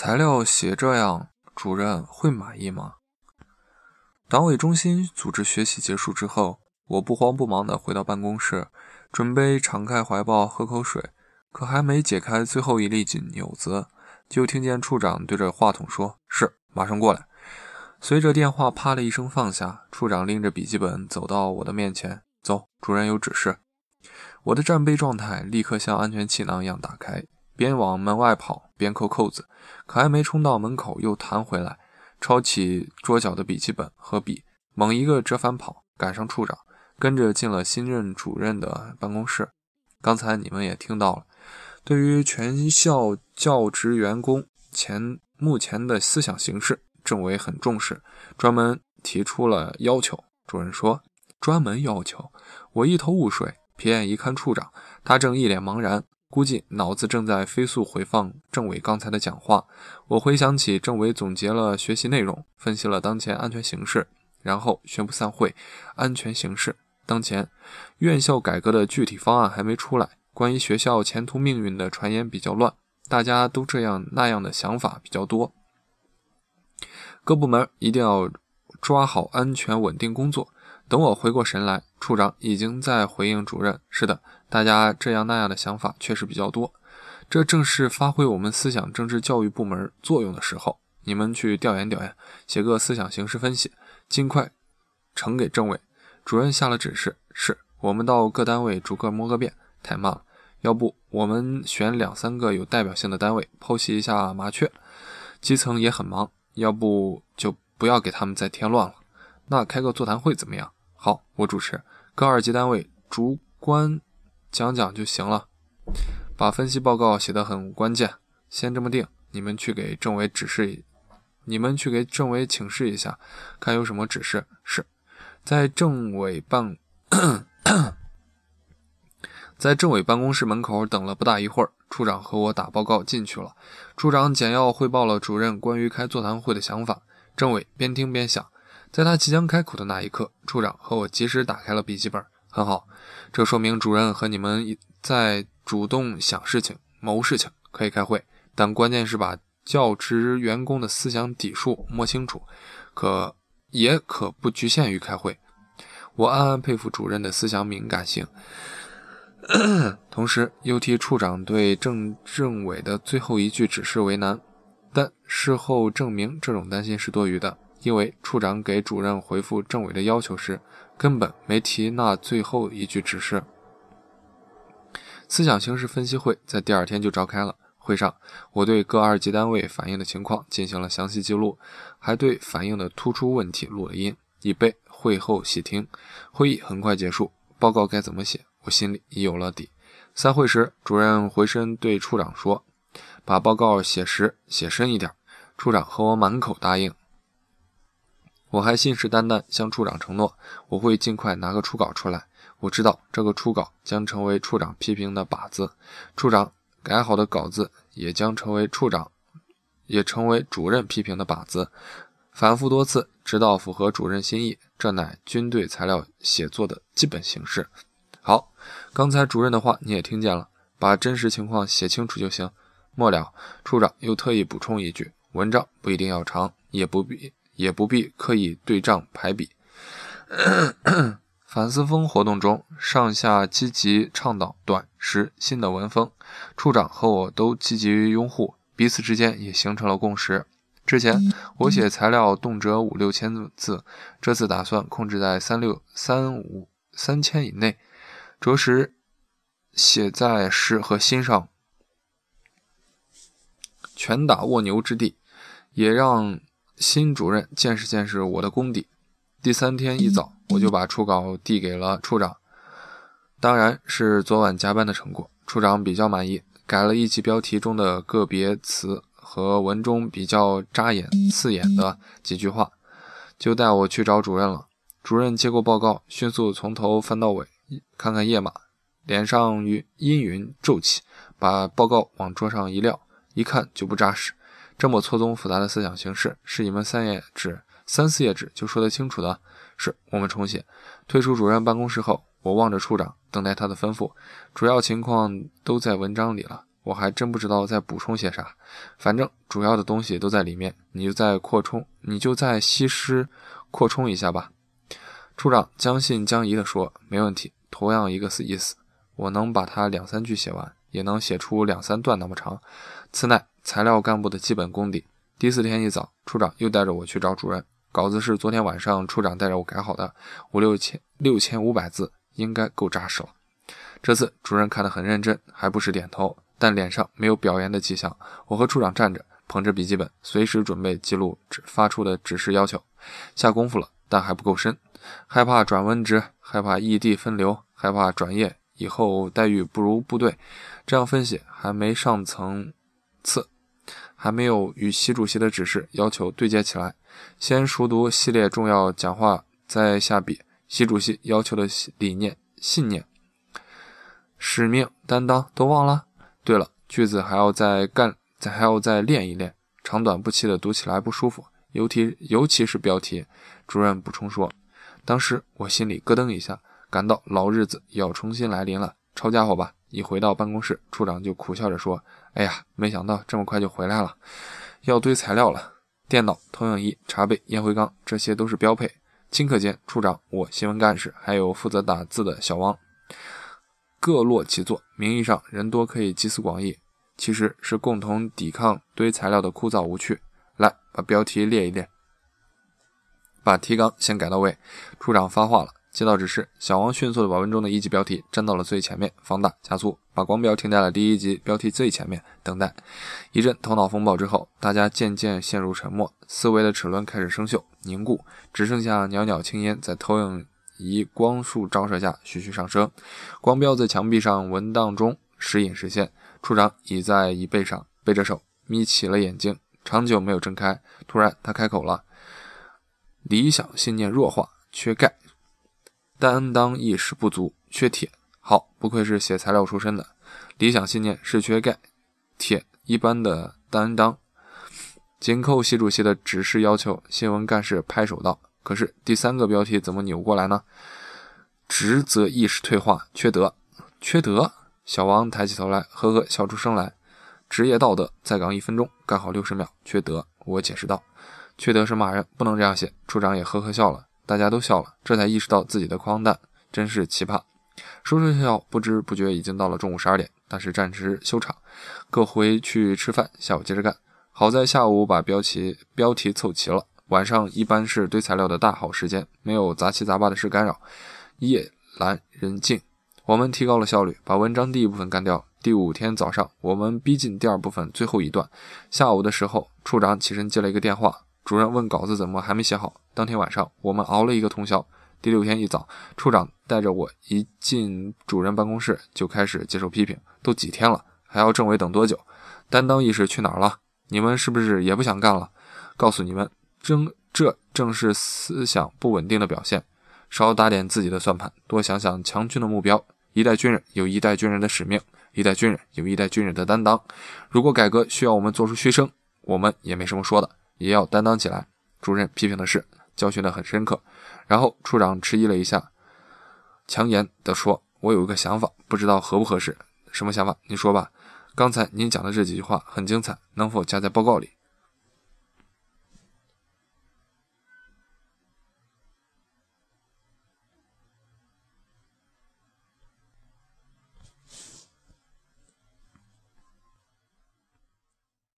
材料写这样，主任会满意吗？党委中心组织学习结束之后，我不慌不忙地回到办公室，准备敞开怀抱喝口水，可还没解开最后一粒紧钮子，就听见处长对着话筒说：“是，马上过来。”随着电话啪的一声放下，处长拎着笔记本走到我的面前：“走，主任有指示。”我的战备状态立刻像安全气囊一样打开，边往门外跑边扣扣子，可还没冲到门口又弹回来，抄起桌角的笔记本和笔，猛一个折返跑，赶上处长，跟着进了新任主任的办公室。刚才你们也听到了，对于全校教职员工前目前的思想形势，政委很重视，专门提出了要求。主任说：“专门要求。”我一头雾水。瞥眼一看，处长，他正一脸茫然，估计脑子正在飞速回放政委刚才的讲话。我回想起政委总结了学习内容，分析了当前安全形势，然后宣布散会。安全形势当前，院校改革的具体方案还没出来，关于学校前途命运的传言比较乱，大家都这样那样的想法比较多。各部门一定要抓好安全稳定工作。等我回过神来，处长已经在回应主任：“是的，大家这样那样的想法确实比较多，这正是发挥我们思想政治教育部门作用的时候。你们去调研调研，写个思想形势分析，尽快呈给政委。”主任下了指示：“是我们到各单位逐个摸个遍，太慢了。要不我们选两三个有代表性的单位剖析一下麻雀。基层也很忙，要不就不要给他们再添乱了。那开个座谈会怎么样？”好，我主持，各二级单位主观讲讲就行了，把分析报告写得很关键，先这么定。你们去给政委指示，你们去给政委请示一下，看有什么指示。是在政委办，在政委办公室门口等了不大一会儿，处长和我打报告进去了。处长简要汇报了主任关于开座谈会的想法，政委边听边想。在他即将开口的那一刻，处长和我及时打开了笔记本。很好，这说明主任和你们在主动想事情、谋事情，可以开会。但关键是把教职员工的思想底数摸清楚，可也可不局限于开会。我暗暗佩服主任的思想敏感性，同时又替处长对政政委的最后一句指示为难。事后证明，这种担心是多余的。因为处长给主任回复政委的要求时，根本没提那最后一句指示。思想形势分析会在第二天就召开了。会上，我对各二级单位反映的情况进行了详细记录，还对反映的突出问题录了音，以备会后细听。会议很快结束，报告该怎么写，我心里已有了底。散会时，主任回身对处长说：“把报告写实、写深一点。”处长和我满口答应。我还信誓旦旦向处长承诺，我会尽快拿个初稿出来。我知道这个初稿将成为处长批评的靶子，处长改好的稿子也将成为处长，也成为主任批评的靶子。反复多次，直到符合主任心意，这乃军队材料写作的基本形式。好，刚才主任的话你也听见了，把真实情况写清楚就行。末了，处长又特意补充一句：文章不一定要长，也不必。也不必刻意对仗排比。反思风活动中，上下积极倡导短时新的文风，处长和我都积极拥护，彼此之间也形成了共识。之前我写材料动辄五六千字，这次打算控制在三六三五三千以内，着实写在诗和心上，拳打卧牛之地，也让。新主任见识见识我的功底。第三天一早，我就把初稿递给了处长，当然是昨晚加班的成果。处长比较满意，改了一级标题中的个别词和文中比较扎眼刺眼的几句话，就带我去找主任了。主任接过报告，迅速从头翻到尾，看看页码，脸上云阴云骤起，把报告往桌上一撂，一看就不扎实。这么错综复杂的思想形式，是你们三页纸、三四页纸就说得清楚的？是我们重写。退出主任办公室后，我望着处长，等待他的吩咐。主要情况都在文章里了，我还真不知道再补充些啥。反正主要的东西都在里面，你就再扩充，你就再稀释扩充一下吧。处长将信将疑地说：“没问题，同样一个意思，我能把它两三句写完，也能写出两三段那么长。此乃材料干部的基本功底。”第四天一早，处长又带着我去找主任。稿子是昨天晚上处长带着我改好的，五六千六千五百字，应该够扎实了。这次主任看得很认真，还不时点头，但脸上没有表扬的迹象。我和处长站着，捧着笔记本，随时准备记录发出的指示要求。下功夫了，但还不够深，害怕转文职，害怕异地分流，害怕转业以后待遇不如部队。这样分析还没上层次，还没有与习主席的指示要求对接起来。先熟读系列重要讲话，再下笔。习主席要求的理念、信念、使命、担当都忘了。对了，句子还要再干，再还要再练一练，长短不齐的读起来不舒服。尤其尤其是标题。主任补充说：“当时我心里咯噔一下，感到老日子要重新来临了。抄家伙吧！”一回到办公室，处长就苦笑着说：“哎呀，没想到这么快就回来了，要堆材料了。”电脑、投影仪、茶杯、烟灰缸，这些都是标配。顷刻间，处长、我、新闻干事，还有负责打字的小王，各落其座。名义上人多可以集思广益，其实是共同抵抗堆材料的枯燥无趣。来，把标题列一列，把提纲先改到位。处长发话了。接到指示，小王迅速地把文中的一级标题粘到了最前面，放大加粗，把光标停在了第一级标题最前面，等待。一阵头脑风暴之后，大家渐渐陷入沉默，思维的齿轮开始生锈凝固，只剩下袅袅青烟在投影仪光束照射下徐徐上升。光标在墙壁上文档中时隐时现。处长倚在椅背上，背着手，眯起了眼睛，长久没有睁开。突然，他开口了：“理想信念弱化，缺钙。”担当意识不足，缺铁。好，不愧是写材料出身的。理想信念是缺钙，铁一般的担当。紧扣习主席的指示要求，新闻干事拍手道：“可是第三个标题怎么扭过来呢？职责意识退化，缺德，缺德。”小王抬起头来，呵呵笑出声来。职业道德在岗一分钟，干好六十秒，缺德。我解释道：“缺德是骂人，不能这样写。”处长也呵呵笑了。大家都笑了，这才意识到自己的荒诞，真是奇葩。说说笑笑，不知不觉已经到了中午十二点，但是暂时休场，各回去吃饭，下午接着干。好在下午把标题标题凑齐了，晚上一般是堆材料的大好时间，没有杂七杂八的事干扰，夜阑人静。我们提高了效率，把文章第一部分干掉。第五天早上，我们逼近第二部分最后一段。下午的时候，处长起身接了一个电话。主任问稿子怎么还没写好？当天晚上我们熬了一个通宵。第六天一早，处长带着我一进主任办公室就开始接受批评。都几天了，还要政委等多久？担当意识去哪儿了？你们是不是也不想干了？告诉你们，正这正是思想不稳定的表现。少打点自己的算盘，多想想强军的目标。一代军人有一代军人的使命，一代军人有一代军人的担当。如果改革需要我们做出牺牲，我们也没什么说的。也要担当起来。主任批评的是，教训的很深刻。然后处长迟疑了一下，强颜的说：“我有一个想法，不知道合不合适。什么想法？你说吧。刚才您讲的这几句话很精彩，能否加在报告里？”